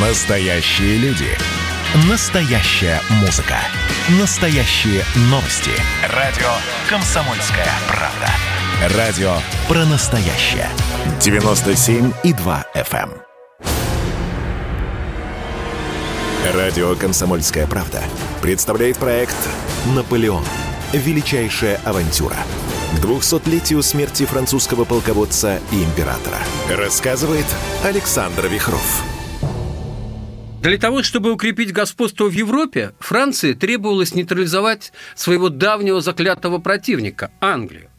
Настоящие люди. Настоящая музыка. Настоящие новости. Радио «Комсомольская правда». Радио про настоящее. 97,2 FM. эм. Радио «Комсомольская правда» представляет проект «Наполеон. Величайшая авантюра». К 200-летию смерти французского полководца и императора. Рассказывает Александр Вихров. Для того, чтобы укрепить господство в Европе, Франции требовалось нейтрализовать своего давнего заклятого противника – Англию.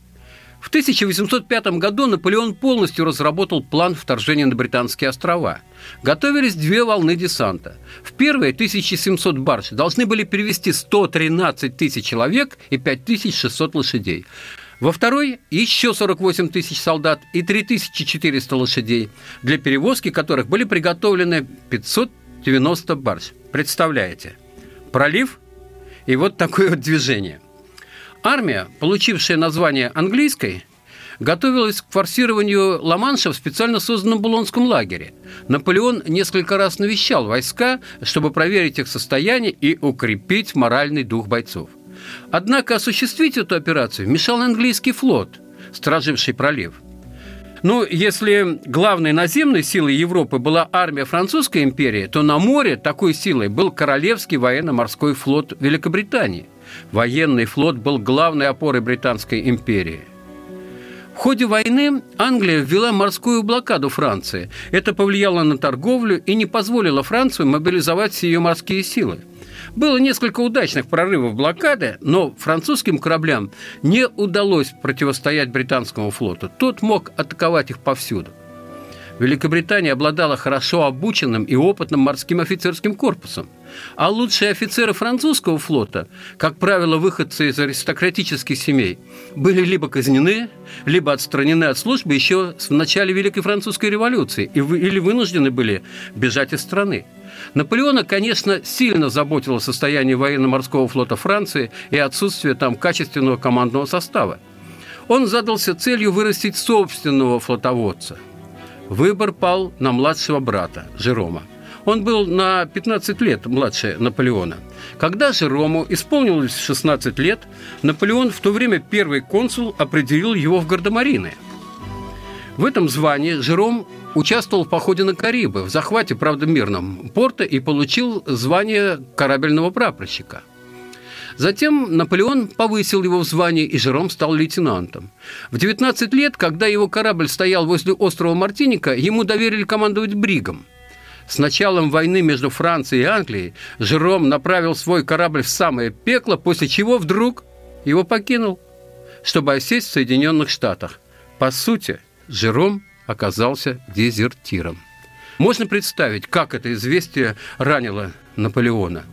В 1805 году Наполеон полностью разработал план вторжения на Британские острова. Готовились две волны десанта. В первой 1700 барж должны были перевести 113 тысяч человек и 5600 лошадей. Во второй еще 48 тысяч солдат и 3400 лошадей, для перевозки которых были приготовлены 590 барж. Представляете? Пролив и вот такое вот движение. Армия, получившая название английской, готовилась к форсированию Ла-Манша в специально созданном Булонском лагере. Наполеон несколько раз навещал войска, чтобы проверить их состояние и укрепить моральный дух бойцов. Однако осуществить эту операцию мешал английский флот, страживший пролив. Ну, если главной наземной силой Европы была армия Французской империи, то на море такой силой был Королевский военно-морской флот Великобритании. Военный флот был главной опорой Британской империи. В ходе войны Англия ввела морскую блокаду Франции. Это повлияло на торговлю и не позволило Франции мобилизовать ее морские силы. Было несколько удачных прорывов блокады, но французским кораблям не удалось противостоять британскому флоту. Тот мог атаковать их повсюду. Великобритания обладала хорошо обученным и опытным морским офицерским корпусом. А лучшие офицеры французского флота, как правило, выходцы из аристократических семей, были либо казнены, либо отстранены от службы еще в начале Великой Французской революции или вынуждены были бежать из страны. Наполеона, конечно, сильно заботило состояние военно-морского флота Франции и отсутствие там качественного командного состава. Он задался целью вырастить собственного флотоводца. Выбор пал на младшего брата Жерома. Он был на 15 лет младше Наполеона. Когда Жерому исполнилось 16 лет, Наполеон, в то время первый консул, определил его в гардемарины. В этом звании Жером участвовал в походе на Карибы, в захвате, правда, мирном порта и получил звание корабельного прапорщика. Затем Наполеон повысил его в звании, и Жером стал лейтенантом. В 19 лет, когда его корабль стоял возле острова Мартиника, ему доверили командовать бригом. С началом войны между Францией и Англией Жером направил свой корабль в самое пекло, после чего вдруг его покинул, чтобы осесть в Соединенных Штатах. По сути, Жером оказался дезертиром. Можно представить, как это известие ранило Наполеона.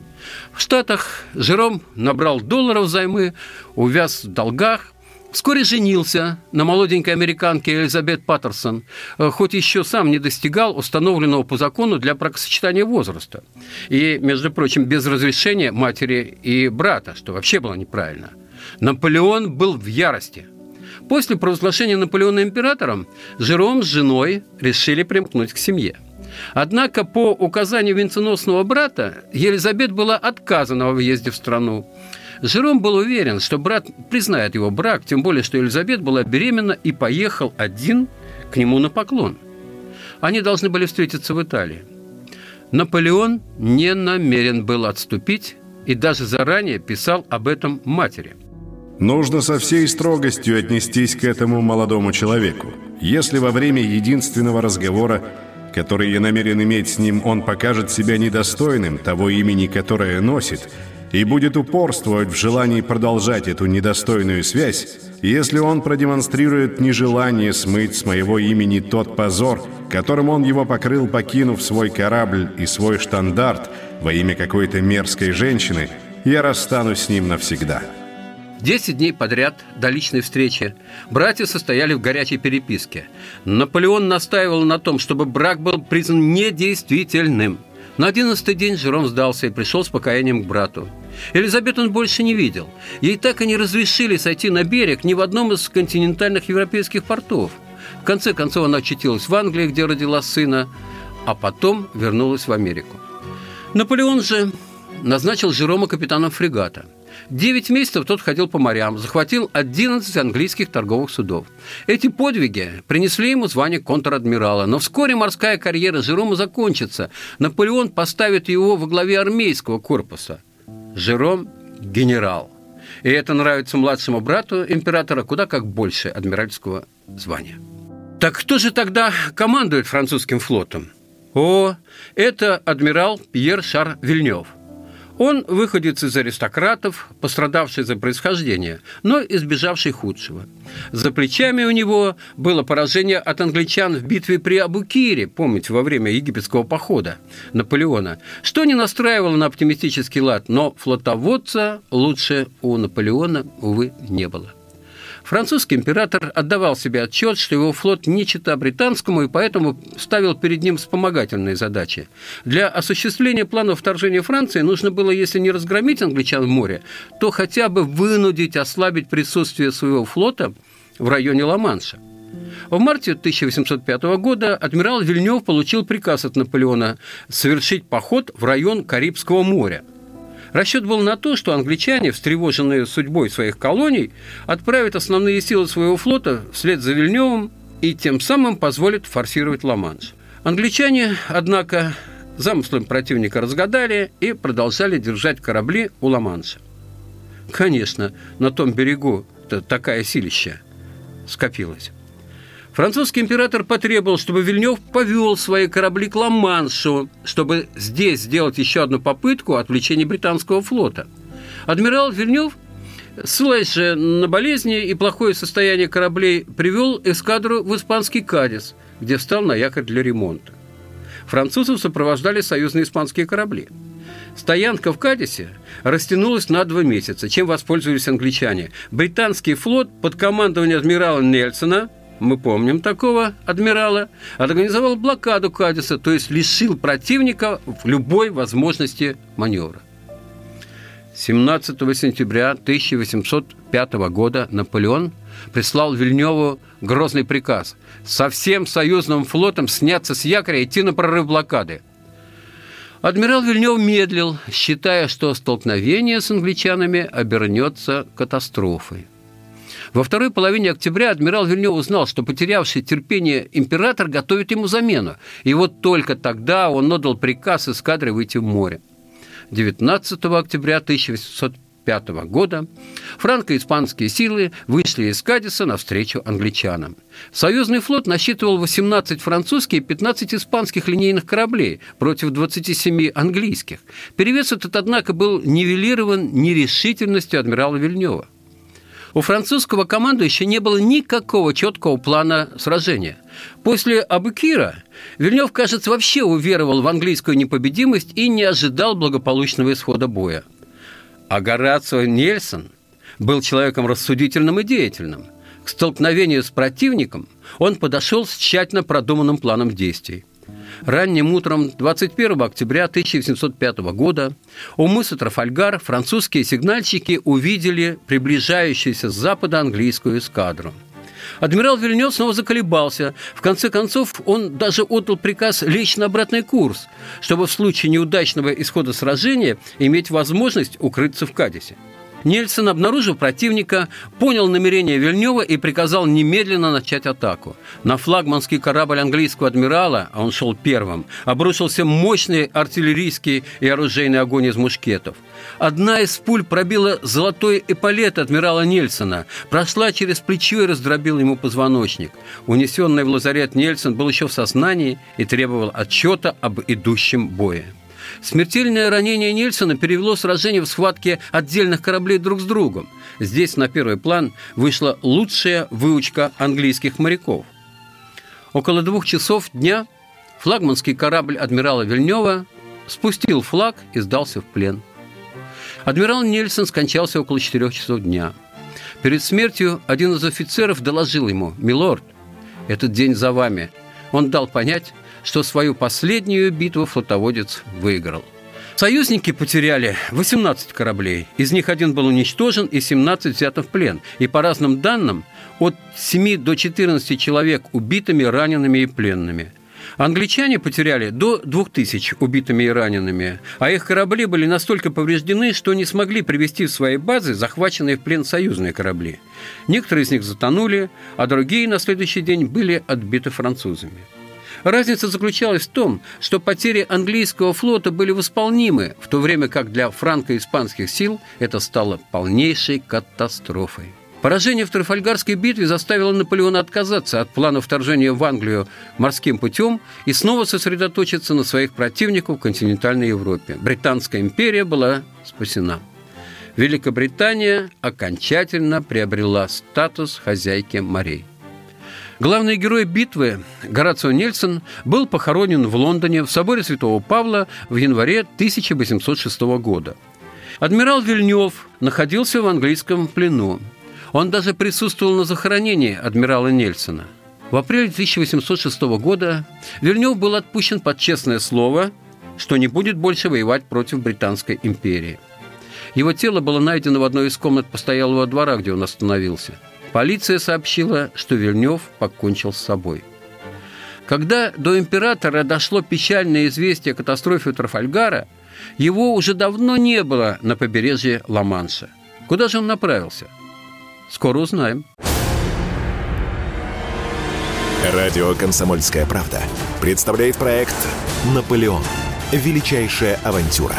В Штатах Жером набрал долларов займы, увяз в долгах, Вскоре женился на молоденькой американке Элизабет Паттерсон, хоть еще сам не достигал установленного по закону для бракосочетания возраста. И, между прочим, без разрешения матери и брата, что вообще было неправильно. Наполеон был в ярости – После провозглашения Наполеона императором Жером с женой решили примкнуть к семье. Однако по указанию венценосного брата Елизабет была отказана во въезде в страну. Жером был уверен, что брат признает его брак, тем более, что Елизабет была беременна и поехал один к нему на поклон. Они должны были встретиться в Италии. Наполеон не намерен был отступить и даже заранее писал об этом матери – Нужно со всей строгостью отнестись к этому молодому человеку. Если во время единственного разговора, который я намерен иметь с ним, он покажет себя недостойным того имени, которое носит, и будет упорствовать в желании продолжать эту недостойную связь, если он продемонстрирует нежелание смыть с моего имени тот позор, которым он его покрыл, покинув свой корабль и свой штандарт во имя какой-то мерзкой женщины, я расстанусь с ним навсегда». Десять дней подряд до личной встречи братья состояли в горячей переписке. Наполеон настаивал на том, чтобы брак был признан недействительным. На одиннадцатый день Жером сдался и пришел с покаянием к брату. Елизабет он больше не видел. Ей так и не разрешили сойти на берег ни в одном из континентальных европейских портов. В конце концов она очутилась в Англии, где родила сына. а потом вернулась в Америку. Наполеон же назначил Жерома капитаном фрегата. Девять месяцев тот ходил по морям, захватил 11 английских торговых судов. Эти подвиги принесли ему звание контр-адмирала, но вскоре морская карьера Жерома закончится. Наполеон поставит его во главе армейского корпуса. Жером – генерал. И это нравится младшему брату императора куда как больше адмиральского звания. Так кто же тогда командует французским флотом? О, это адмирал Пьер Шар Вильнев. Он выходец из аристократов, пострадавший за происхождение, но избежавший худшего. За плечами у него было поражение от англичан в битве при Абукире, помните, во время египетского похода Наполеона, что не настраивало на оптимистический лад, но флотоводца лучше у Наполеона, увы, не было. Французский император отдавал себе отчет, что его флот не чита британскому, и поэтому ставил перед ним вспомогательные задачи. Для осуществления плана вторжения Франции нужно было, если не разгромить англичан в море, то хотя бы вынудить ослабить присутствие своего флота в районе Ла-Манша. В марте 1805 года адмирал Вильнев получил приказ от Наполеона совершить поход в район Карибского моря – Расчет был на то, что англичане, встревоженные судьбой своих колоний, отправят основные силы своего флота вслед за Вильневым и тем самым позволят форсировать Ла-Манш. Англичане, однако, замыслом противника разгадали и продолжали держать корабли у Ла-Манша. Конечно, на том берегу такая силища скопилась. Французский император потребовал, чтобы Вильнев повел свои корабли к Ла-Маншу, чтобы здесь сделать еще одну попытку отвлечения британского флота. Адмирал Вильнев, ссылаясь же на болезни и плохое состояние кораблей, привел эскадру в испанский Кадис, где встал на якорь для ремонта. Французов сопровождали союзные испанские корабли. Стоянка в Кадисе растянулась на два месяца, чем воспользовались англичане. Британский флот под командованием адмирала Нельсона – мы помним такого адмирала, организовал блокаду Кадиса, то есть лишил противника любой возможности маневра. 17 сентября 1805 года Наполеон прислал Вильневу грозный приказ со всем союзным флотом сняться с якоря и идти на прорыв блокады. Адмирал Вильнев медлил, считая, что столкновение с англичанами обернется катастрофой. Во второй половине октября адмирал Вильнев узнал, что потерявший терпение император готовит ему замену. И вот только тогда он отдал приказ эскадре выйти в море. 19 октября 1805 года франко-испанские силы вышли из Кадиса навстречу англичанам. Союзный флот насчитывал 18 французских и 15 испанских линейных кораблей против 27 английских. Перевес этот, однако, был нивелирован нерешительностью адмирала Вильнева. У французского командующего не было никакого четкого плана сражения. После Абукира Вильнев, кажется, вообще уверовал в английскую непобедимость и не ожидал благополучного исхода боя. А Горацио Нельсон был человеком рассудительным и деятельным. К столкновению с противником он подошел с тщательно продуманным планом действий – Ранним утром 21 октября 1705 года у мыса Трафальгар французские сигнальщики увидели приближающуюся с запада английскую эскадру. Адмирал Вильнёв снова заколебался. В конце концов, он даже отдал приказ лечь на обратный курс, чтобы в случае неудачного исхода сражения иметь возможность укрыться в Кадисе. Нельсон, обнаружив противника, понял намерение Вильнева и приказал немедленно начать атаку. На флагманский корабль английского адмирала, а он шел первым, обрушился мощный артиллерийский и оружейный огонь из мушкетов. Одна из пуль пробила золотой эполет адмирала Нельсона, прошла через плечо и раздробила ему позвоночник. Унесенный в лазарет Нельсон был еще в сознании и требовал отчета об идущем бое. Смертельное ранение Нельсона перевело сражение в схватке отдельных кораблей друг с другом. Здесь на первый план вышла лучшая выучка английских моряков. Около двух часов дня флагманский корабль адмирала Вильнева спустил флаг и сдался в плен. Адмирал Нельсон скончался около четырех часов дня. Перед смертью один из офицеров доложил ему, «Милорд, этот день за вами». Он дал понять, что свою последнюю битву флотоводец выиграл. Союзники потеряли 18 кораблей, из них один был уничтожен и 17 взято в плен. И по разным данным, от 7 до 14 человек убитыми, ранеными и пленными. Англичане потеряли до 2000 убитыми и ранеными, а их корабли были настолько повреждены, что не смогли привести в свои базы захваченные в плен союзные корабли. Некоторые из них затонули, а другие на следующий день были отбиты французами. Разница заключалась в том, что потери английского флота были восполнимы, в то время как для франко-испанских сил это стало полнейшей катастрофой. Поражение в Трафальгарской битве заставило Наполеона отказаться от плана вторжения в Англию морским путем и снова сосредоточиться на своих противниках в континентальной Европе. Британская империя была спасена. Великобритания окончательно приобрела статус хозяйки морей. Главный герой битвы, Горацио Нельсон, был похоронен в Лондоне в соборе Святого Павла в январе 1806 года. Адмирал Вильнев находился в английском плену. Он даже присутствовал на захоронении адмирала Нельсона. В апреле 1806 года Вильнев был отпущен под честное слово, что не будет больше воевать против Британской империи. Его тело было найдено в одной из комнат постоялого двора, где он остановился. Полиция сообщила, что Вильнев покончил с собой. Когда до императора дошло печальное известие о катастрофе Трафальгара, его уже давно не было на побережье Ла-Манша. Куда же он направился? Скоро узнаем. Радио «Комсомольская правда» представляет проект «Наполеон. Величайшая авантюра»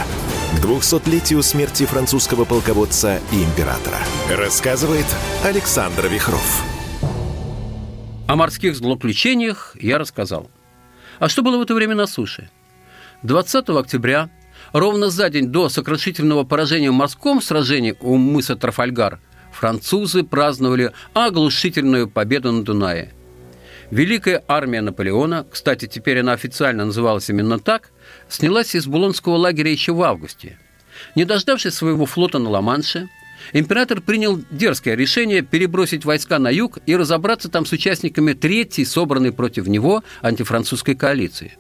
к 200-летию смерти французского полководца и императора. Рассказывает Александр Вихров. О морских злоключениях я рассказал. А что было в это время на суше? 20 октября, ровно за день до сокрушительного поражения в морском сражении у мыса Трафальгар, французы праздновали оглушительную победу на Дунае. Великая армия Наполеона, кстати, теперь она официально называлась именно так, снялась из Булонского лагеря еще в августе. Не дождавшись своего флота на Ла-Манше, император принял дерзкое решение перебросить войска на юг и разобраться там с участниками третьей, собранной против него антифранцузской коалиции.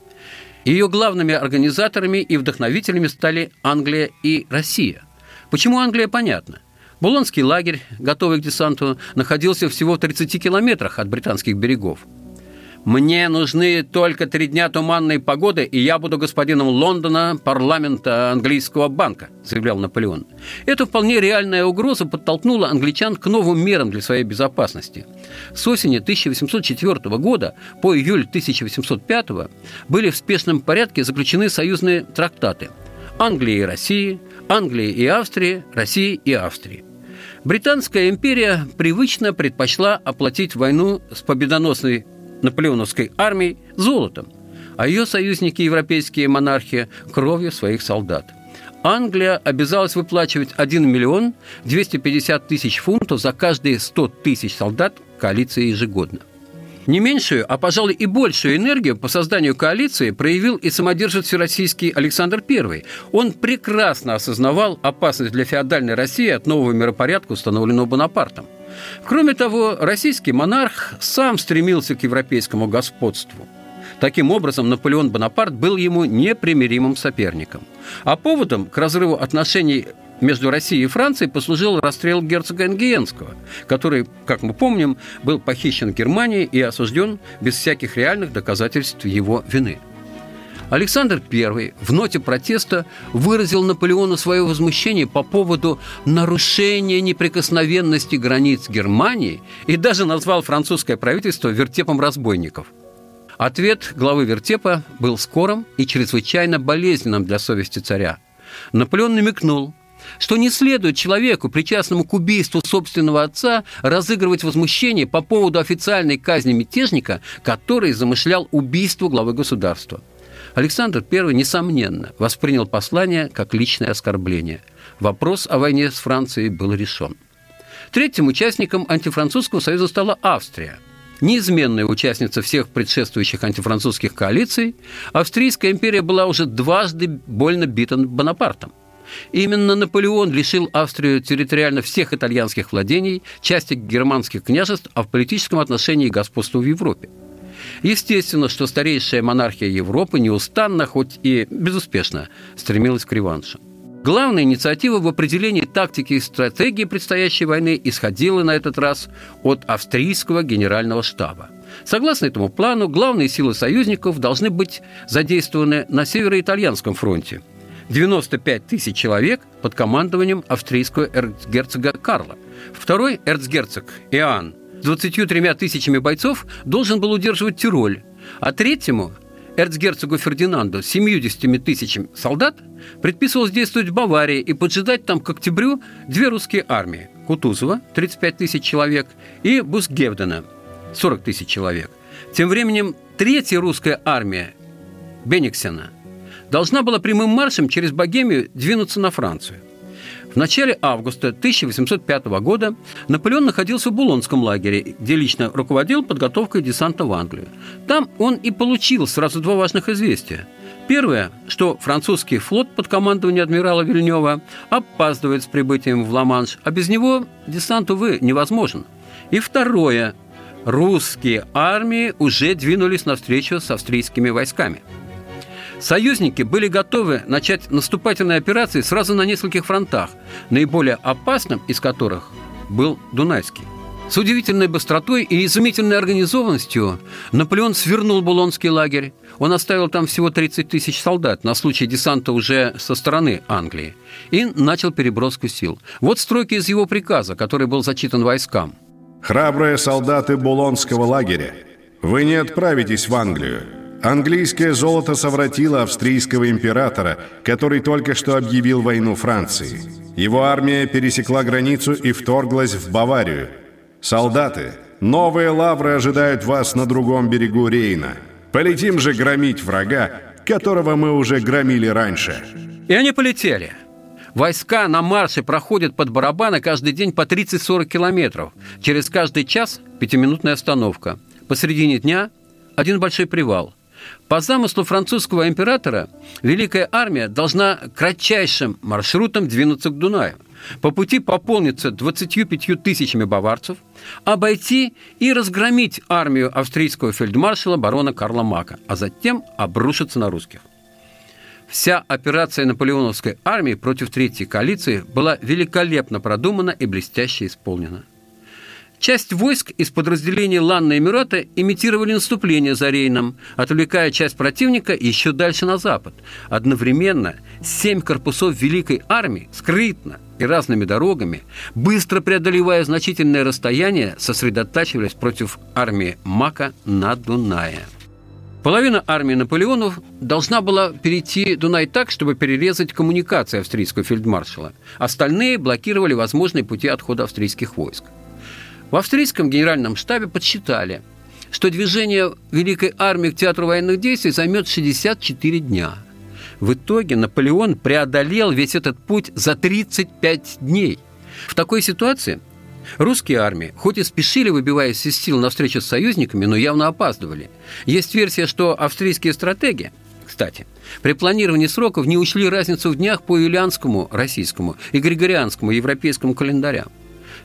Ее главными организаторами и вдохновителями стали Англия и Россия. Почему Англия, понятно. Булонский лагерь, готовый к десанту, находился всего в 30 километрах от британских берегов. «Мне нужны только три дня туманной погоды, и я буду господином Лондона, парламента английского банка», заявлял Наполеон. Эта вполне реальная угроза подтолкнула англичан к новым мерам для своей безопасности. С осени 1804 года по июль 1805 были в спешном порядке заключены союзные трактаты Англии и России, Англии и Австрии, России и Австрии. Британская империя привычно предпочла оплатить войну с победоносной наполеоновской армией золотом, а ее союзники, европейские монархи, кровью своих солдат. Англия обязалась выплачивать 1 миллион 250 тысяч фунтов за каждые 100 тысяч солдат коалиции ежегодно. Не меньшую, а, пожалуй, и большую энергию по созданию коалиции проявил и самодержец всероссийский Александр I. Он прекрасно осознавал опасность для феодальной России от нового миропорядка, установленного Бонапартом. Кроме того, российский монарх сам стремился к европейскому господству. Таким образом, Наполеон Бонапарт был ему непримиримым соперником. А поводом к разрыву отношений между Россией и Францией послужил расстрел герцога Энгиенского, который, как мы помним, был похищен в Германии и осужден без всяких реальных доказательств его вины. Александр I в ноте протеста выразил Наполеону свое возмущение по поводу нарушения неприкосновенности границ Германии и даже назвал французское правительство вертепом разбойников. Ответ главы вертепа был скорым и чрезвычайно болезненным для совести царя. Наполеон намекнул, что не следует человеку, причастному к убийству собственного отца, разыгрывать возмущение по поводу официальной казни мятежника, который замышлял убийство главы государства – Александр I, несомненно, воспринял послание как личное оскорбление. Вопрос о войне с Францией был решен. Третьим участником антифранцузского союза стала Австрия. Неизменная участница всех предшествующих антифранцузских коалиций, Австрийская империя была уже дважды больно бита Бонапартом. Именно Наполеон лишил Австрию территориально всех итальянских владений, части германских княжеств, а в политическом отношении господства в Европе – Естественно, что старейшая монархия Европы неустанно, хоть и безуспешно, стремилась к реваншу. Главная инициатива в определении тактики и стратегии предстоящей войны исходила на этот раз от австрийского генерального штаба. Согласно этому плану, главные силы союзников должны быть задействованы на североитальянском фронте. 95 тысяч человек под командованием австрийского эрцгерцога Карла. Второй эрцгерцог Иоанн 23 тысячами бойцов должен был удерживать Тироль, а третьему эрцгерцогу Фердинанду с 70 тысячами солдат предписывалось действовать в Баварии и поджидать там к октябрю две русские армии – Кутузова – 35 тысяч человек и Бусгевдена – 40 тысяч человек. Тем временем третья русская армия Бениксена должна была прямым маршем через Богемию двинуться на Францию. В начале августа 1805 года Наполеон находился в Булонском лагере, где лично руководил подготовкой десанта в Англию. Там он и получил сразу два важных известия. Первое, что французский флот под командованием адмирала Вильнева опаздывает с прибытием в Ла-Манш, а без него десант, увы, невозможен. И второе, русские армии уже двинулись навстречу с австрийскими войсками – Союзники были готовы начать наступательные операции сразу на нескольких фронтах, наиболее опасным из которых был Дунайский. С удивительной быстротой и изумительной организованностью Наполеон свернул Булонский лагерь. Он оставил там всего 30 тысяч солдат на случай десанта уже со стороны Англии и начал переброску сил. Вот строки из его приказа, который был зачитан войскам. «Храбрые солдаты Булонского лагеря, вы не отправитесь в Англию. Английское золото совратило австрийского императора, который только что объявил войну Франции. Его армия пересекла границу и вторглась в Баварию. Солдаты, новые лавры ожидают вас на другом берегу Рейна. Полетим же громить врага, которого мы уже громили раньше. И они полетели. Войска на марше проходят под барабаны каждый день по 30-40 километров. Через каждый час пятиминутная остановка. Посредине дня один большой привал. По замыслу французского императора, Великая армия должна кратчайшим маршрутом двинуться к Дунаю. По пути пополниться 25 тысячами баварцев, обойти и разгромить армию австрийского фельдмаршала барона Карла Мака, а затем обрушиться на русских. Вся операция наполеоновской армии против Третьей коалиции была великолепно продумана и блестяще исполнена – Часть войск из подразделений Ланна Эмирата имитировали наступление за Рейном, отвлекая часть противника еще дальше на запад. Одновременно семь корпусов Великой армии скрытно и разными дорогами, быстро преодолевая значительное расстояние, сосредотачивались против армии Мака на Дунае. Половина армии Наполеонов должна была перейти Дунай так, чтобы перерезать коммуникации австрийского фельдмаршала. Остальные блокировали возможные пути отхода австрийских войск. В австрийском генеральном штабе подсчитали, что движение Великой армии к театру военных действий займет 64 дня. В итоге Наполеон преодолел весь этот путь за 35 дней. В такой ситуации Русские армии, хоть и спешили, выбиваясь из сил на встречу с союзниками, но явно опаздывали. Есть версия, что австрийские стратеги, кстати, при планировании сроков не учли разницу в днях по юлианскому, российскому и григорианскому европейскому календарям.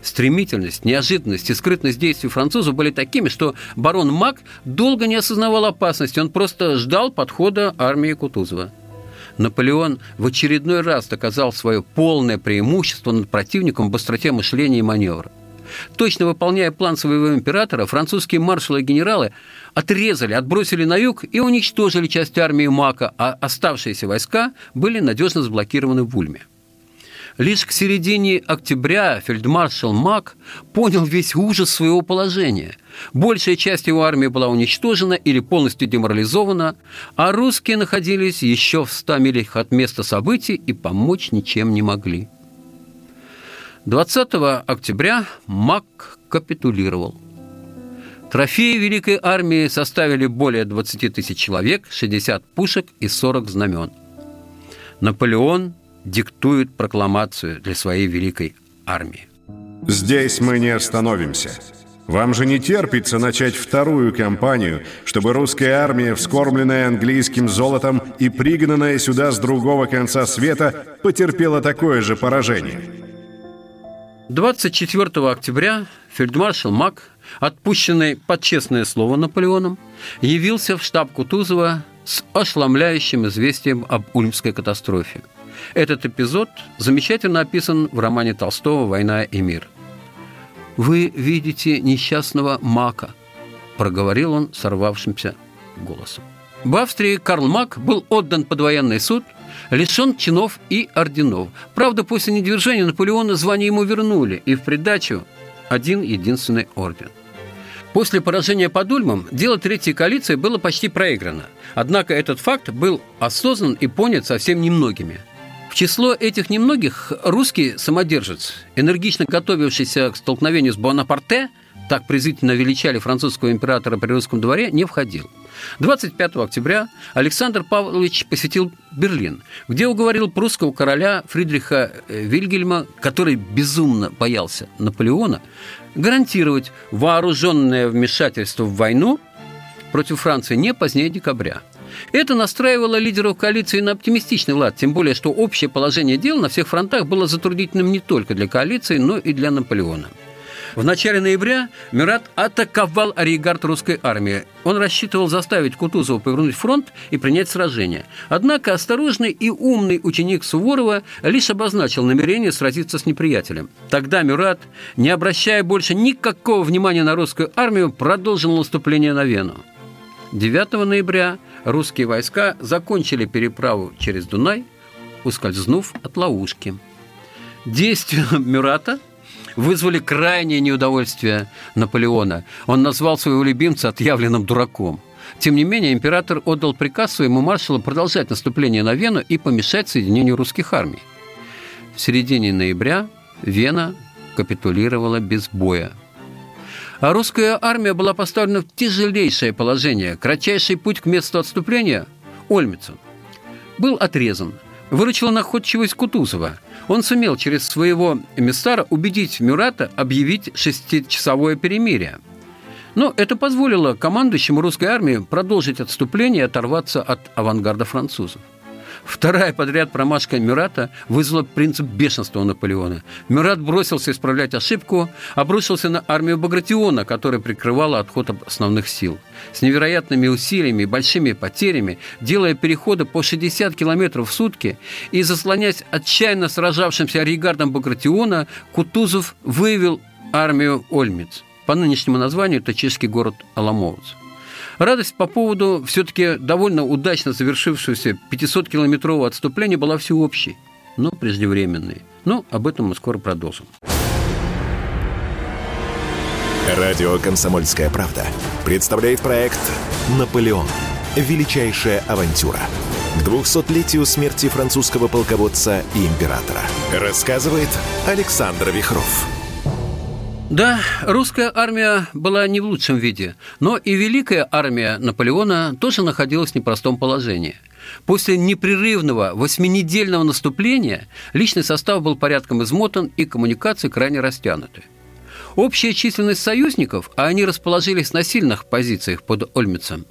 Стремительность, неожиданность и скрытность действий французов были такими, что барон Мак долго не осознавал опасности, он просто ждал подхода армии Кутузова. Наполеон в очередной раз доказал свое полное преимущество над противником в быстроте мышления и маневра. Точно выполняя план своего императора, французские маршалы и генералы отрезали, отбросили на юг и уничтожили часть армии Мака, а оставшиеся войска были надежно заблокированы в Ульме. Лишь к середине октября фельдмаршал Мак понял весь ужас своего положения. Большая часть его армии была уничтожена или полностью деморализована, а русские находились еще в ста милях от места событий и помочь ничем не могли. 20 октября Мак капитулировал. Трофеи Великой армии составили более 20 тысяч человек, 60 пушек и 40 знамен. Наполеон диктует прокламацию для своей великой армии. Здесь мы не остановимся. Вам же не терпится начать вторую кампанию, чтобы русская армия, вскормленная английским золотом и пригнанная сюда с другого конца света, потерпела такое же поражение. 24 октября фельдмаршал Мак, отпущенный под честное слово Наполеоном, явился в штаб Кутузова с ошеломляющим известием об Ульмской катастрофе. Этот эпизод замечательно описан в романе Толстого «Война и мир». Вы видите несчастного мака. – проговорил он сорвавшимся голосом. В Австрии Карл Мак был отдан под военный суд, лишен чинов и орденов. Правда, после недвижения Наполеона звание ему вернули, и в придачу один единственный орден. После поражения под Ульмом дело Третьей коалиции было почти проиграно. Однако этот факт был осознан и понят совсем немногими. В число этих немногих русский самодержец, энергично готовившийся к столкновению с Буанапарте, так презрительно величали французского императора при русском дворе, не входил – 25 октября Александр Павлович посетил Берлин, где уговорил прусского короля Фридриха э, Вильгельма, который безумно боялся Наполеона, гарантировать вооруженное вмешательство в войну против Франции не позднее декабря. Это настраивало лидеров коалиции на оптимистичный лад, тем более, что общее положение дел на всех фронтах было затруднительным не только для коалиции, но и для Наполеона. В начале ноября Мюрат атаковал арьегард русской армии. Он рассчитывал заставить Кутузова повернуть фронт и принять сражение. Однако осторожный и умный ученик Суворова лишь обозначил намерение сразиться с неприятелем. Тогда Мюрат, не обращая больше никакого внимания на русскую армию, продолжил наступление на Вену. 9 ноября русские войска закончили переправу через Дунай, ускользнув от ловушки. Действия Мюрата – вызвали крайнее неудовольствие Наполеона. Он назвал своего любимца отъявленным дураком. Тем не менее, император отдал приказ своему маршалу продолжать наступление на Вену и помешать соединению русских армий. В середине ноября Вена капитулировала без боя. А русская армия была поставлена в тяжелейшее положение. Кратчайший путь к месту отступления – Ольмицу – был отрезан. Выручила находчивость Кутузова – он сумел через своего эмиссара убедить Мюрата объявить шестичасовое перемирие. Но это позволило командующему русской армии продолжить отступление и оторваться от авангарда французов. Вторая подряд промашка Мюрата вызвала принцип бешенства у Наполеона. Мюрат бросился исправлять ошибку, обрушился на армию Багратиона, которая прикрывала отход основных сил. С невероятными усилиями и большими потерями, делая переходы по 60 километров в сутки и заслоняясь отчаянно сражавшимся арьегардом Багратиона, Кутузов выявил армию Ольмиц. По нынешнему названию это чешский город Аламовец. Радость по поводу все-таки довольно удачно завершившегося 500-километрового отступления была всеобщей, но преждевременной. Но об этом мы скоро продолжим. Радио «Комсомольская правда» представляет проект «Наполеон. Величайшая авантюра». К 200-летию смерти французского полководца и императора. Рассказывает Александр Вихров. Да, русская армия была не в лучшем виде, но и великая армия Наполеона тоже находилась в непростом положении. После непрерывного восьминедельного наступления личный состав был порядком измотан и коммуникации крайне растянуты. Общая численность союзников, а они расположились на сильных позициях под Ольмицем,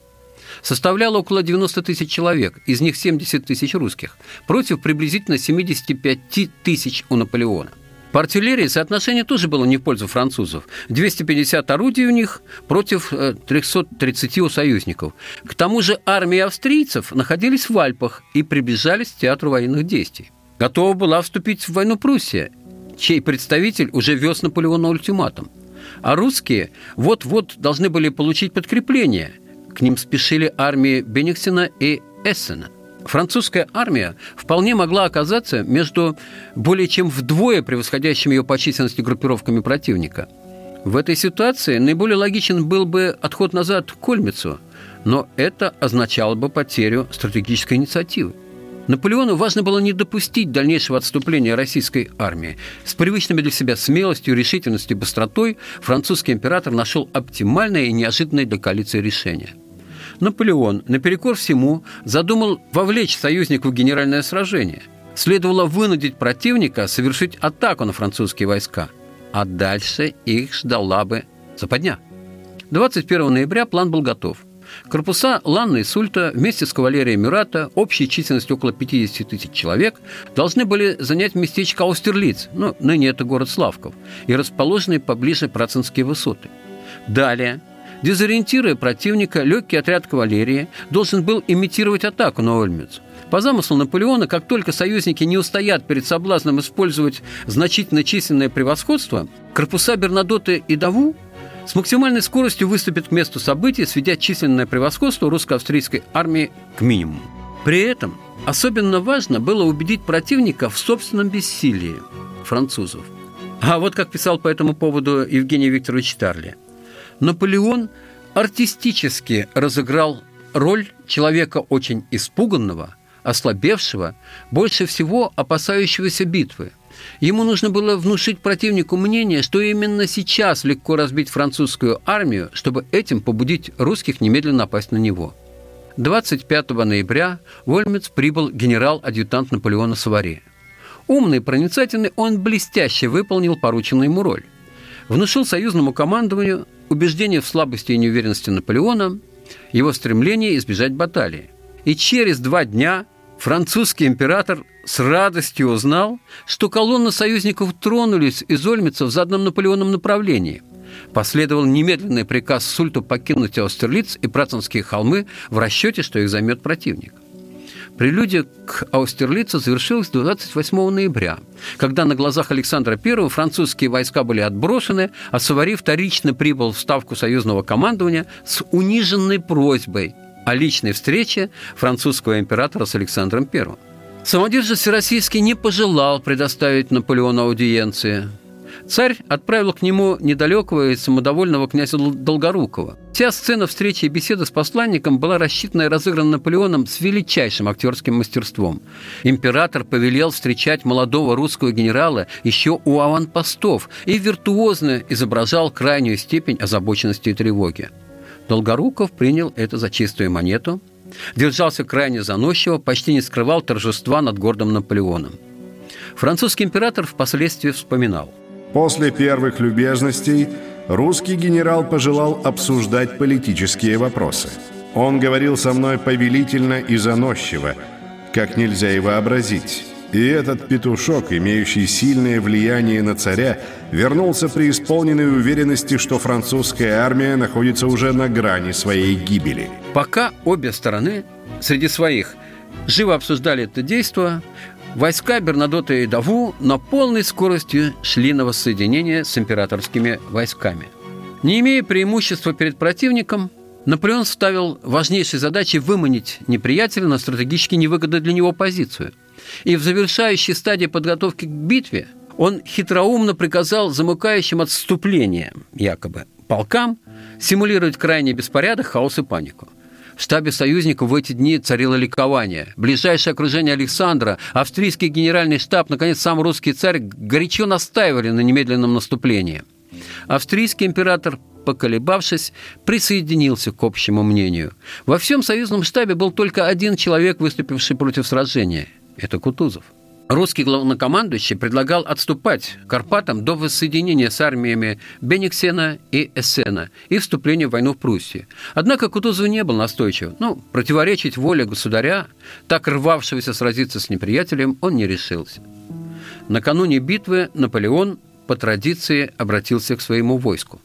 составляла около 90 тысяч человек, из них 70 тысяч русских, против приблизительно 75 тысяч у Наполеона. По артиллерии соотношение тоже было не в пользу французов. 250 орудий у них против 330 э, у союзников. К тому же армии австрийцев находились в Альпах и приближались к театру военных действий. Готова была вступить в войну Пруссия, чей представитель уже вез Наполеона ультиматум. А русские вот-вот должны были получить подкрепление. К ним спешили армии Бенниксена и Эссена – французская армия вполне могла оказаться между более чем вдвое превосходящими ее по численности группировками противника. В этой ситуации наиболее логичен был бы отход назад к Кольмицу, но это означало бы потерю стратегической инициативы. Наполеону важно было не допустить дальнейшего отступления российской армии. С привычными для себя смелостью, решительностью и быстротой французский император нашел оптимальное и неожиданное для коалиции решение. Наполеон, наперекор всему, задумал вовлечь союзников в генеральное сражение. Следовало вынудить противника совершить атаку на французские войска, а дальше их ждала бы западня. 21 ноября план был готов. Корпуса Ланна и Сульта вместе с кавалерией Мюрата, общей численностью около 50 тысяч человек, должны были занять местечко Аустерлиц, ну, ныне это город Славков, и расположенные поближе Працинские высоты. Далее Дезориентируя противника, легкий отряд кавалерии должен был имитировать атаку на Ольмец. По замыслу Наполеона, как только союзники не устоят перед соблазном использовать значительно численное превосходство, корпуса Бернадоты и Даву с максимальной скоростью выступит к месту событий, сведя численное превосходство русско-австрийской армии к минимуму. При этом особенно важно было убедить противника в собственном бессилии французов. А вот как писал по этому поводу Евгений Викторович Тарли. Наполеон артистически разыграл роль человека очень испуганного, ослабевшего, больше всего опасающегося битвы – Ему нужно было внушить противнику мнение, что именно сейчас легко разбить французскую армию, чтобы этим побудить русских немедленно напасть на него. 25 ноября в Ольмец прибыл генерал-адъютант Наполеона Савари. Умный и проницательный, он блестяще выполнил порученную ему роль. Внушил союзному командованию убеждение в слабости и неуверенности Наполеона, его стремление избежать баталии. И через два дня французский император с радостью узнал, что колонны союзников тронулись из Ольмица в заданном Наполеоном направлении. Последовал немедленный приказ Сульту покинуть Аустерлиц и Працанские холмы в расчете, что их займет противник. Прелюдия к Аустерлицу завершилась 28 ноября, когда на глазах Александра I французские войска были отброшены, а Савари вторично прибыл в ставку союзного командования с униженной просьбой о личной встрече французского императора с Александром I. Самодержец Всероссийский не пожелал предоставить Наполеону аудиенции. Царь отправил к нему недалекого и самодовольного князя Долгорукова. Вся сцена встречи и беседы с посланником была рассчитана и разыграна Наполеоном с величайшим актерским мастерством. Император повелел встречать молодого русского генерала еще у аванпостов и виртуозно изображал крайнюю степень озабоченности и тревоги. Долгоруков принял это за чистую монету – Держался крайне заносчиво, почти не скрывал торжества над гордым Наполеоном. Французский император впоследствии вспоминал. После первых любезностей русский генерал пожелал обсуждать политические вопросы. Он говорил со мной повелительно и заносчиво, как нельзя и вообразить. И этот петушок, имеющий сильное влияние на царя, вернулся при исполненной уверенности, что французская армия находится уже на грани своей гибели. Пока обе стороны среди своих живо обсуждали это действие, войска Бернадота и Даву на полной скорости шли на воссоединение с императорскими войсками. Не имея преимущества перед противником, Наполеон ставил важнейшей задачей выманить неприятеля на стратегически невыгодную для него позицию – и в завершающей стадии подготовки к битве он хитроумно приказал замыкающим отступление, якобы, полкам симулировать крайний беспорядок, хаос и панику. В штабе союзников в эти дни царило ликование. Ближайшее окружение Александра, австрийский генеральный штаб, наконец, сам русский царь горячо настаивали на немедленном наступлении. Австрийский император поколебавшись, присоединился к общему мнению. Во всем союзном штабе был только один человек, выступивший против сражения – это Кутузов. Русский главнокомандующий предлагал отступать Карпатам до воссоединения с армиями Бениксена и Эссена и вступления в войну в Пруссии. Однако Кутузов не был настойчив. Ну, противоречить воле государя, так рвавшегося сразиться с неприятелем, он не решился. Накануне битвы Наполеон по традиции обратился к своему войску.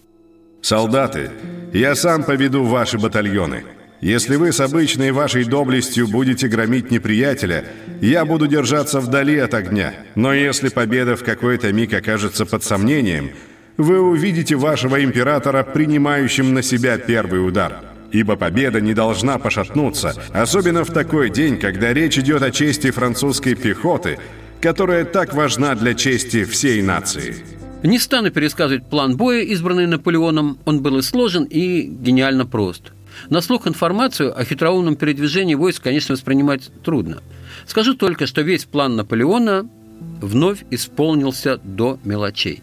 «Солдаты, я сам поведу ваши батальоны. Если вы с обычной вашей доблестью будете громить неприятеля, я буду держаться вдали от огня. Но если победа в какой-то миг окажется под сомнением, вы увидите вашего императора, принимающим на себя первый удар. Ибо победа не должна пошатнуться, особенно в такой день, когда речь идет о чести французской пехоты, которая так важна для чести всей нации. Не стану пересказывать план боя, избранный Наполеоном. Он был и сложен, и гениально прост. На слух информацию о хитроумном передвижении войск, конечно, воспринимать трудно. Скажу только, что весь план Наполеона вновь исполнился до мелочей.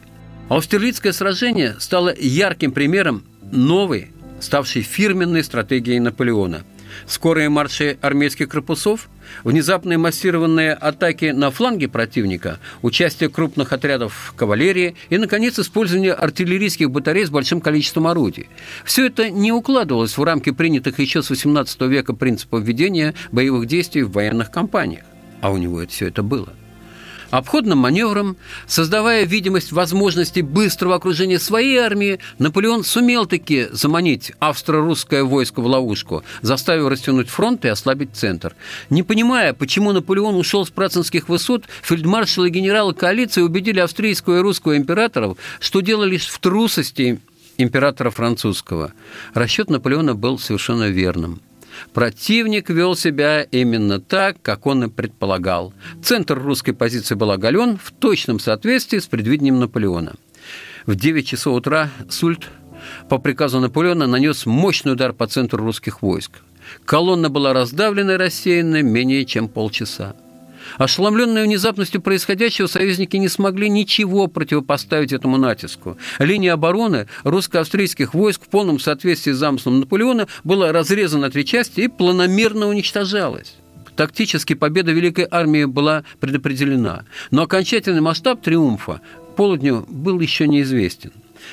Аустерлицкое сражение стало ярким примером новой, ставшей фирменной стратегией Наполеона – скорые марши армейских корпусов, внезапные массированные атаки на фланге противника, участие крупных отрядов кавалерии и, наконец, использование артиллерийских батарей с большим количеством орудий. Все это не укладывалось в рамки принятых еще с XVIII века принципов ведения боевых действий в военных кампаниях. А у него это все это было. Обходным маневром, создавая видимость возможности быстрого окружения своей армии, Наполеон сумел таки заманить австро-русское войско в ловушку, заставив растянуть фронт и ослабить центр. Не понимая, почему Наполеон ушел с працинских высот, фельдмаршалы и генералы коалиции убедили австрийского и русского императоров, что дело лишь в трусости императора французского, расчет Наполеона был совершенно верным. Противник вел себя именно так, как он и предполагал. Центр русской позиции был оголен в точном соответствии с предвидением Наполеона. В 9 часов утра Сульт по приказу Наполеона нанес мощный удар по центру русских войск. Колонна была раздавлена и рассеяна менее чем полчаса. Ошеломленные внезапностью происходящего, союзники не смогли ничего противопоставить этому натиску. Линия обороны русско-австрийских войск в полном соответствии с замыслом Наполеона была разрезана на три части и планомерно уничтожалась. Тактически победа Великой Армии была предопределена, но окончательный масштаб триумфа полудню был еще неизвестен.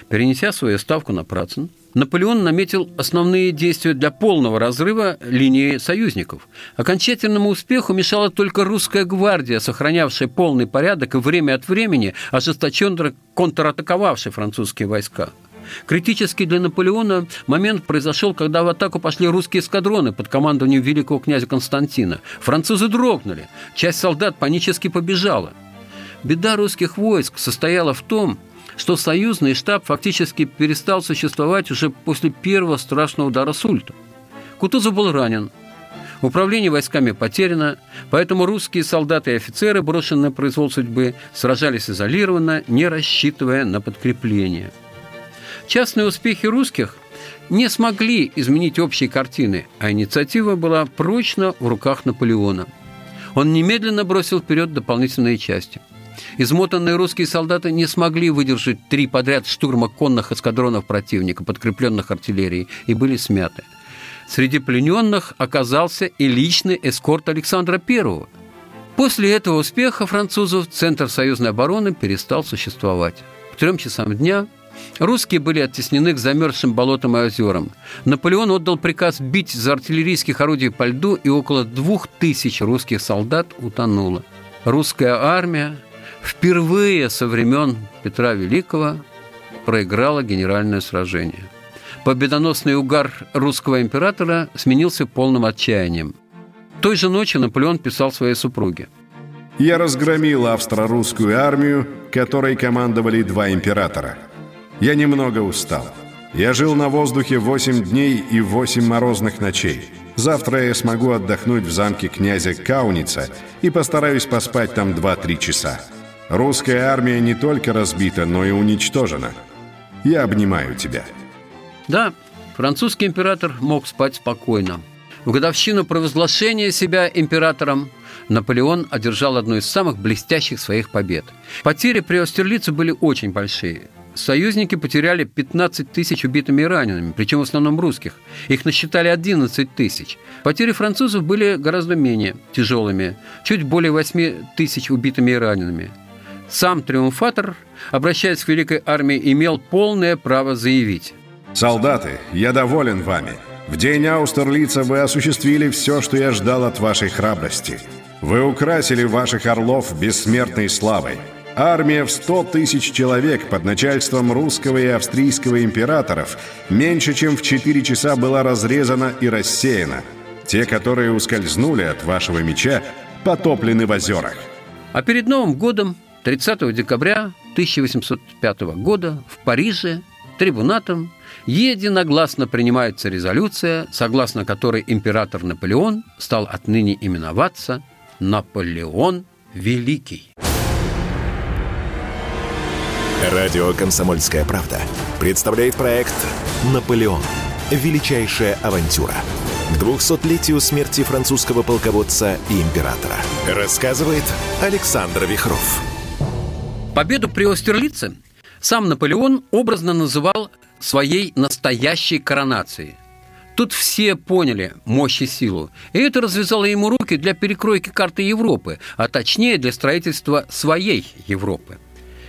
Перенеся свою ставку на Працин, Наполеон наметил основные действия для полного разрыва линии союзников. Окончательному успеху мешала только русская гвардия, сохранявшая полный порядок и время от времени ожесточенно контратаковавшая французские войска. Критический для Наполеона момент произошел, когда в атаку пошли русские эскадроны под командованием великого князя Константина. Французы дрогнули, часть солдат панически побежала. Беда русских войск состояла в том, что союзный штаб фактически перестал существовать уже после первого страшного удара Сульта. Кутузов был ранен, Управление войсками потеряно, поэтому русские солдаты и офицеры, брошенные на произвол судьбы, сражались изолированно, не рассчитывая на подкрепление. Частные успехи русских не смогли изменить общей картины, а инициатива была прочно в руках Наполеона. Он немедленно бросил вперед дополнительные части – Измотанные русские солдаты не смогли выдержать три подряд штурма конных эскадронов противника, подкрепленных артиллерией, и были смяты. Среди плененных оказался и личный эскорт Александра I. После этого успеха французов Центр союзной обороны перестал существовать. К трем часам дня Русские были оттеснены к замерзшим болотам и озерам. Наполеон отдал приказ бить из артиллерийских орудий по льду, и около двух тысяч русских солдат утонуло. Русская армия впервые со времен Петра Великого проиграла генеральное сражение. Победоносный угар русского императора сменился полным отчаянием. Той же ночью Наполеон писал своей супруге. «Я разгромил австро-русскую армию, которой командовали два императора. Я немного устал. Я жил на воздухе 8 дней и 8 морозных ночей. Завтра я смогу отдохнуть в замке князя Кауница и постараюсь поспать там 2-3 часа. Русская армия не только разбита, но и уничтожена. Я обнимаю тебя. Да, французский император мог спать спокойно. В годовщину провозглашения себя императором Наполеон одержал одну из самых блестящих своих побед. Потери при Остерлице были очень большие. Союзники потеряли 15 тысяч убитыми и ранеными, причем в основном русских. Их насчитали 11 тысяч. Потери французов были гораздо менее тяжелыми, чуть более 8 тысяч убитыми и ранеными. Сам триумфатор, обращаясь к великой армии, имел полное право заявить. «Солдаты, я доволен вами. В день Аустерлица вы осуществили все, что я ждал от вашей храбрости. Вы украсили ваших орлов бессмертной славой. Армия в 100 тысяч человек под начальством русского и австрийского императоров меньше чем в 4 часа была разрезана и рассеяна. Те, которые ускользнули от вашего меча, потоплены в озерах. А перед Новым годом 30 декабря 1805 года в Париже трибунатом единогласно принимается резолюция, согласно которой император Наполеон стал отныне именоваться Наполеон Великий. Радио «Комсомольская правда» представляет проект «Наполеон. Величайшая авантюра» к 200-летию смерти французского полководца и императора. Рассказывает Александр Вихров. Победу при Остерлице сам Наполеон образно называл своей настоящей коронацией. Тут все поняли мощь и силу. И это развязало ему руки для перекройки карты Европы, а точнее для строительства своей Европы.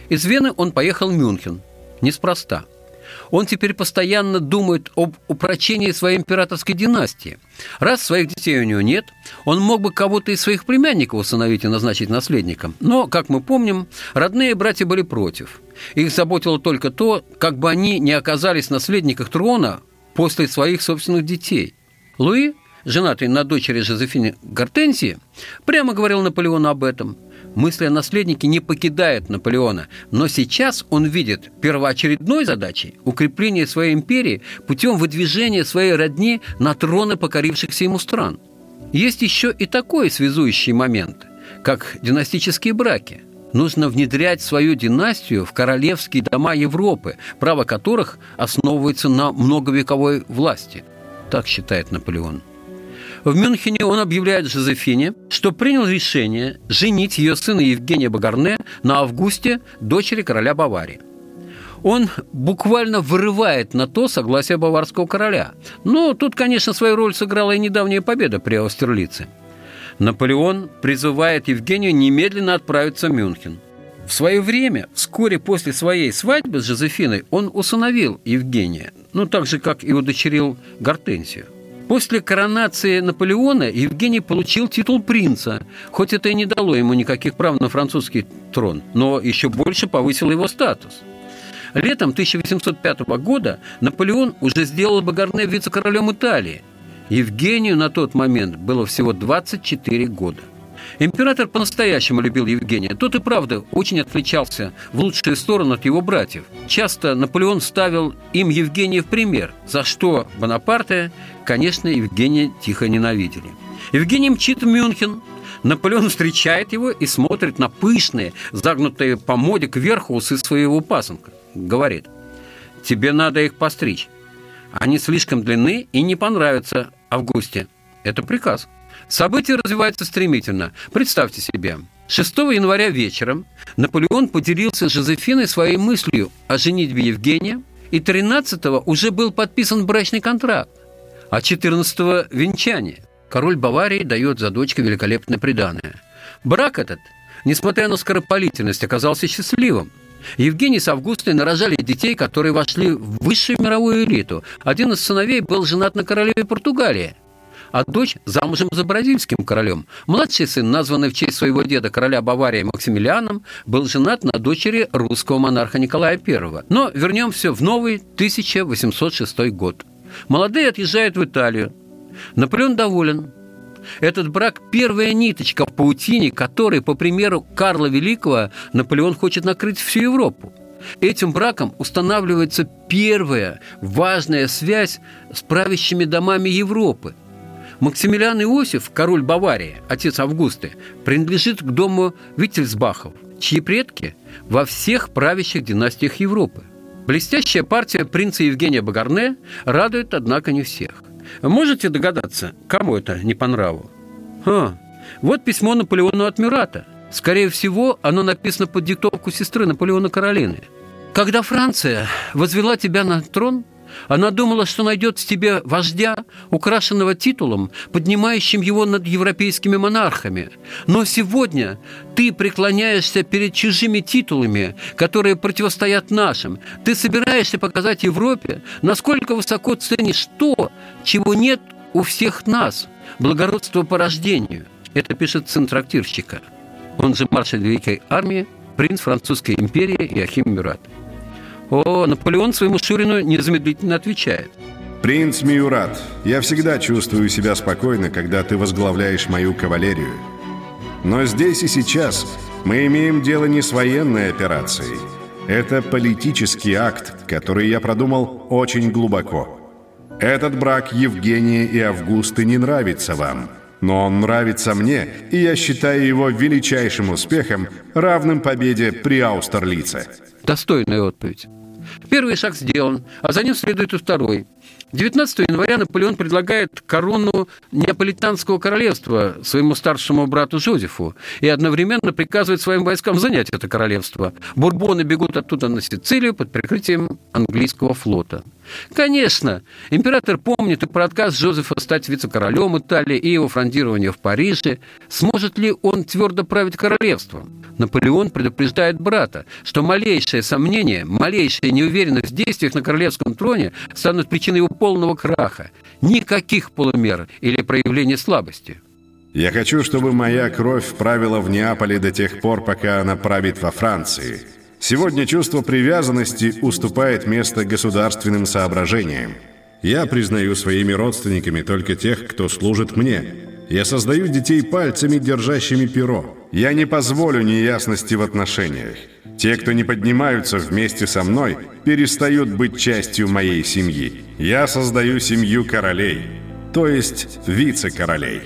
Из Вены он поехал в Мюнхен. Неспроста – он теперь постоянно думает об упрочении своей императорской династии. Раз своих детей у него нет, он мог бы кого-то из своих племянников усыновить и назначить наследником. Но, как мы помним, родные братья были против. Их заботило только то, как бы они не оказались наследниках трона после своих собственных детей. Луи женатый на дочери Жозефины Гортензии, прямо говорил Наполеону об этом. Мысли о наследнике не покидают Наполеона, но сейчас он видит первоочередной задачей укрепление своей империи путем выдвижения своей родни на троны покорившихся ему стран. Есть еще и такой связующий момент, как династические браки – нужно внедрять свою династию в королевские дома Европы, право которых основывается на многовековой власти. Так считает Наполеон. В Мюнхене он объявляет Жозефине, что принял решение женить ее сына Евгения Багарне на Августе, дочери короля Баварии. Он буквально вырывает на то согласие баварского короля. Но тут, конечно, свою роль сыграла и недавняя победа при Аустерлице – Наполеон призывает Евгению немедленно отправиться в Мюнхен. В свое время, вскоре после своей свадьбы с Жозефиной, он усыновил Евгения, ну так же, как и удочерил Гортензию. После коронации Наполеона Евгений получил титул принца, хоть это и не дало ему никаких прав на французский трон, но еще больше повысило его статус. Летом 1805 года Наполеон уже сделал Багарне вице-королем Италии – Евгению на тот момент было всего 24 года. Император по-настоящему любил Евгения. Тот и правда очень отличался в лучшую сторону от его братьев. Часто Наполеон ставил им Евгения в пример, за что Бонапарте, конечно, Евгения тихо ненавидели. Евгений мчит в Мюнхен, Наполеон встречает его и смотрит на пышные, загнутые по моде кверху усы своего пасынка. Говорит, тебе надо их постричь. Они слишком длинны и не понравятся Августе. Это приказ. События развиваются стремительно. Представьте себе, 6 января вечером Наполеон поделился с Жозефиной своей мыслью о женитьбе Евгения, и 13-го уже был подписан брачный контракт, а 14-го – венчание. Король Баварии дает за дочкой великолепное приданое. Брак этот, несмотря на скоропалительность, оказался счастливым. Евгений с Августой нарожали детей, которые вошли в высшую мировую элиту. Один из сыновей был женат на королеве Португалии, а дочь замужем за бразильским королем. Младший сын, названный в честь своего деда короля Баварии Максимилианом, был женат на дочери русского монарха Николая I. Но вернемся в новый 1806 год. Молодые отъезжают в Италию. Наполеон доволен. Этот брак – первая ниточка в паутине, которой, по примеру Карла Великого, Наполеон хочет накрыть всю Европу. Этим браком устанавливается первая важная связь с правящими домами Европы. Максимилиан Иосиф, король Баварии, отец Августы, принадлежит к дому Виттельсбахов, чьи предки во всех правящих династиях Европы. Блестящая партия принца Евгения Багарне радует, однако, не всех. Можете догадаться, кому это не по нраву? А, вот письмо Наполеону от Мюрата. Скорее всего, оно написано под диктовку сестры Наполеона Каролины. Когда Франция возвела тебя на трон, она думала, что найдет в тебе вождя, украшенного титулом, поднимающим его над европейскими монархами. Но сегодня ты преклоняешься перед чужими титулами, которые противостоят нашим. Ты собираешься показать Европе, насколько высоко ценишь то, чего нет у всех нас. Благородство по рождению. Это пишет сын трактирщика. Он же маршал Великой Армии, принц Французской империи Иохим Мюрат. О, Наполеон своему Шурину незамедлительно отвечает. «Принц Миурат, я всегда чувствую себя спокойно, когда ты возглавляешь мою кавалерию. Но здесь и сейчас мы имеем дело не с военной операцией. Это политический акт, который я продумал очень глубоко. Этот брак Евгения и Августы не нравится вам, но он нравится мне, и я считаю его величайшим успехом, равным победе при Аустерлице». Достойная отповедь. Первый шаг сделан, а за ним следует и второй. 19 января Наполеон предлагает корону Неаполитанского королевства своему старшему брату Жозефу и одновременно приказывает своим войскам занять это королевство. Бурбоны бегут оттуда на Сицилию под прикрытием английского флота. Конечно, император помнит и про отказ Жозефа стать вице-королем Италии и его фрондирование в Париже. Сможет ли он твердо править королевством? Наполеон предупреждает брата, что малейшее сомнение, малейшая неуверенность в действиях на королевском троне станут причиной его полного краха. Никаких полумер или проявлений слабости. Я хочу, чтобы моя кровь правила в Неаполе до тех пор, пока она правит во Франции. Сегодня чувство привязанности уступает место государственным соображениям. Я признаю своими родственниками только тех, кто служит мне. Я создаю детей пальцами, держащими перо. Я не позволю неясности в отношениях. Те, кто не поднимаются вместе со мной, перестают быть частью моей семьи. Я создаю семью королей, то есть вице-королей.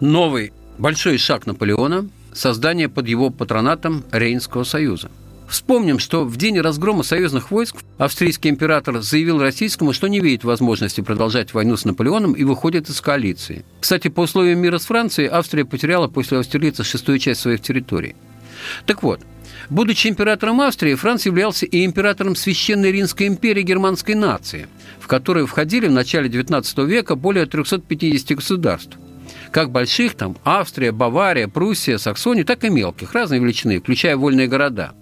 Новый большой шаг Наполеона – создание под его патронатом Рейнского союза – Вспомним, что в день разгрома союзных войск австрийский император заявил российскому, что не видит возможности продолжать войну с Наполеоном и выходит из коалиции. Кстати, по условиям мира с Францией Австрия потеряла после Австралийца шестую часть своих территорий. Так вот, Будучи императором Австрии, Франц являлся и императором Священной Римской империи германской нации, в которую входили в начале XIX века более 350 государств. Как больших там Австрия, Бавария, Пруссия, Саксония, так и мелких, разной величины, включая вольные города –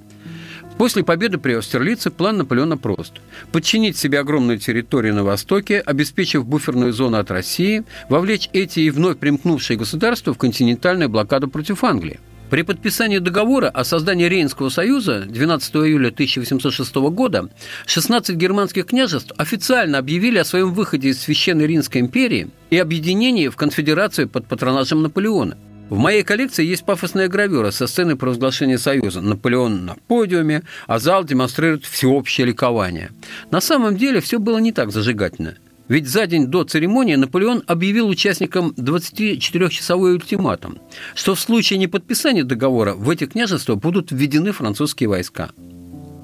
После победы при Аустерлице план Наполеона прост. Подчинить себе огромную территорию на Востоке, обеспечив буферную зону от России, вовлечь эти и вновь примкнувшие государства в континентальную блокаду против Англии. При подписании договора о создании Рейнского союза 12 июля 1806 года 16 германских княжеств официально объявили о своем выходе из Священной Римской империи и объединении в конфедерацию под патронажем Наполеона – в моей коллекции есть пафосная гравюра со сцены провозглашения Союза. Наполеон на подиуме, а зал демонстрирует всеобщее ликование. На самом деле все было не так зажигательно. Ведь за день до церемонии Наполеон объявил участникам 24-часовой ультиматум, что в случае неподписания договора в эти княжества будут введены французские войска.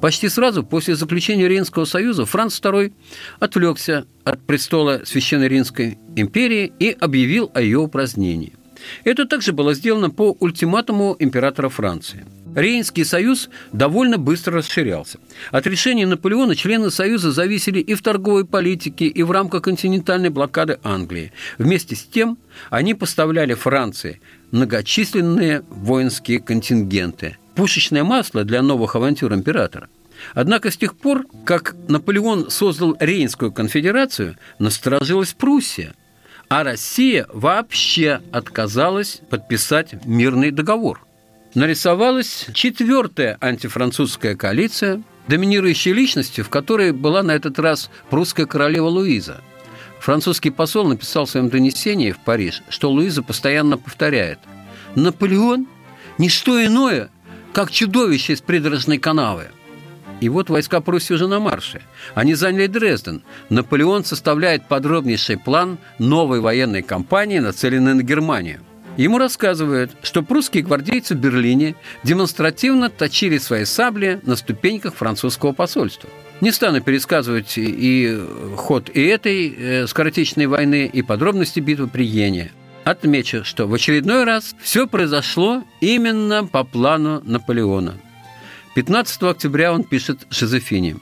Почти сразу после заключения Рейнского союза Франц II отвлекся от престола Священной Римской империи и объявил о ее упразднении – это также было сделано по ультиматуму императора Франции. Рейнский союз довольно быстро расширялся. От решения Наполеона члены союза зависели и в торговой политике, и в рамках континентальной блокады Англии. Вместе с тем они поставляли Франции многочисленные воинские контингенты, пушечное масло для новых авантюр императора. Однако с тех пор, как Наполеон создал Рейнскую конфедерацию, насторожилась Пруссия – а Россия вообще отказалась подписать мирный договор. Нарисовалась четвертая антифранцузская коалиция, доминирующей личностью, в которой была на этот раз прусская королева Луиза. Французский посол написал в своем донесении в Париж, что Луиза постоянно повторяет «Наполеон – не что иное, как чудовище из придорожной канавы». И вот войска Пруссии уже на марше. Они заняли Дрезден. Наполеон составляет подробнейший план новой военной кампании, нацеленной на Германию. Ему рассказывают, что прусские гвардейцы в Берлине демонстративно точили свои сабли на ступеньках французского посольства. Не стану пересказывать и ход и этой э, скоротечной войны, и подробности битвы при Йене. Отмечу, что в очередной раз все произошло именно по плану Наполеона – 15 октября он пишет Жозефине.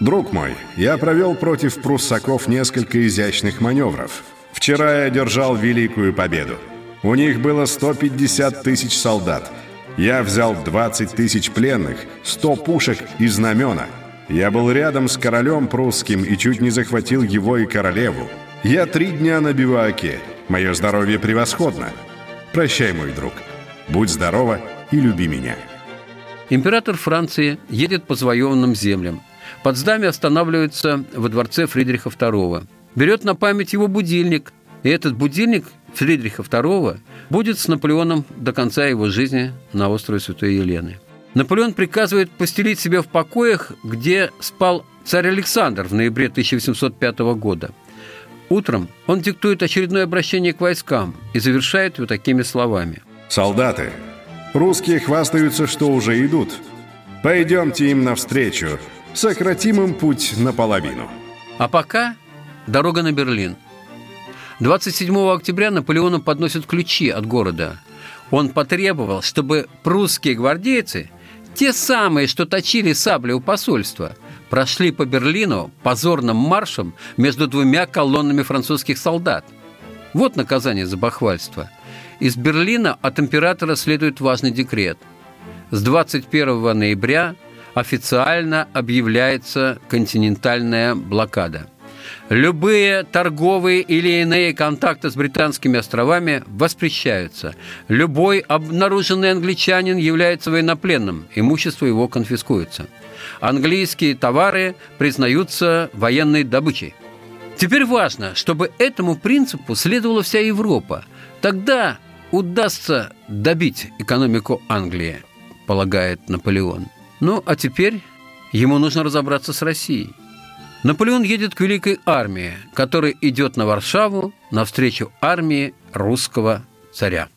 «Друг мой, я провел против пруссаков несколько изящных маневров. Вчера я держал великую победу. У них было 150 тысяч солдат. Я взял 20 тысяч пленных, 100 пушек и знамена. Я был рядом с королем прусским и чуть не захватил его и королеву. Я три дня на биваке. Мое здоровье превосходно. Прощай, мой друг. Будь здорова и люби меня». Император Франции едет по завоеванным землям. Под знамя останавливается во дворце Фридриха II. Берет на память его будильник. И этот будильник Фридриха II будет с Наполеоном до конца его жизни на острове Святой Елены. Наполеон приказывает постелить себя в покоях, где спал царь Александр в ноябре 1805 года. Утром он диктует очередное обращение к войскам и завершает его такими словами. «Солдаты, Русские хвастаются, что уже идут. Пойдемте им навстречу. Сократим им путь наполовину. А пока дорога на Берлин. 27 октября Наполеону подносят ключи от города. Он потребовал, чтобы прусские гвардейцы, те самые, что точили сабли у посольства, прошли по Берлину позорным маршем между двумя колоннами французских солдат. Вот наказание за бахвальство – из Берлина от императора следует важный декрет. С 21 ноября официально объявляется континентальная блокада. Любые торговые или иные контакты с британскими островами воспрещаются. Любой обнаруженный англичанин является военнопленным, имущество его конфискуется. Английские товары признаются военной добычей. Теперь важно, чтобы этому принципу следовала вся Европа. Тогда удастся добить экономику Англии, полагает Наполеон. Ну, а теперь ему нужно разобраться с Россией. Наполеон едет к Великой армии, которая идет на Варшаву навстречу армии русского царя.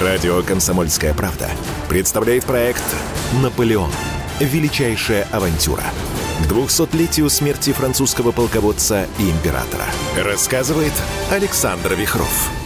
Радио «Комсомольская правда» представляет проект «Наполеон. Величайшая авантюра» к 200-летию смерти французского полководца и императора. Рассказывает Александр Вихров.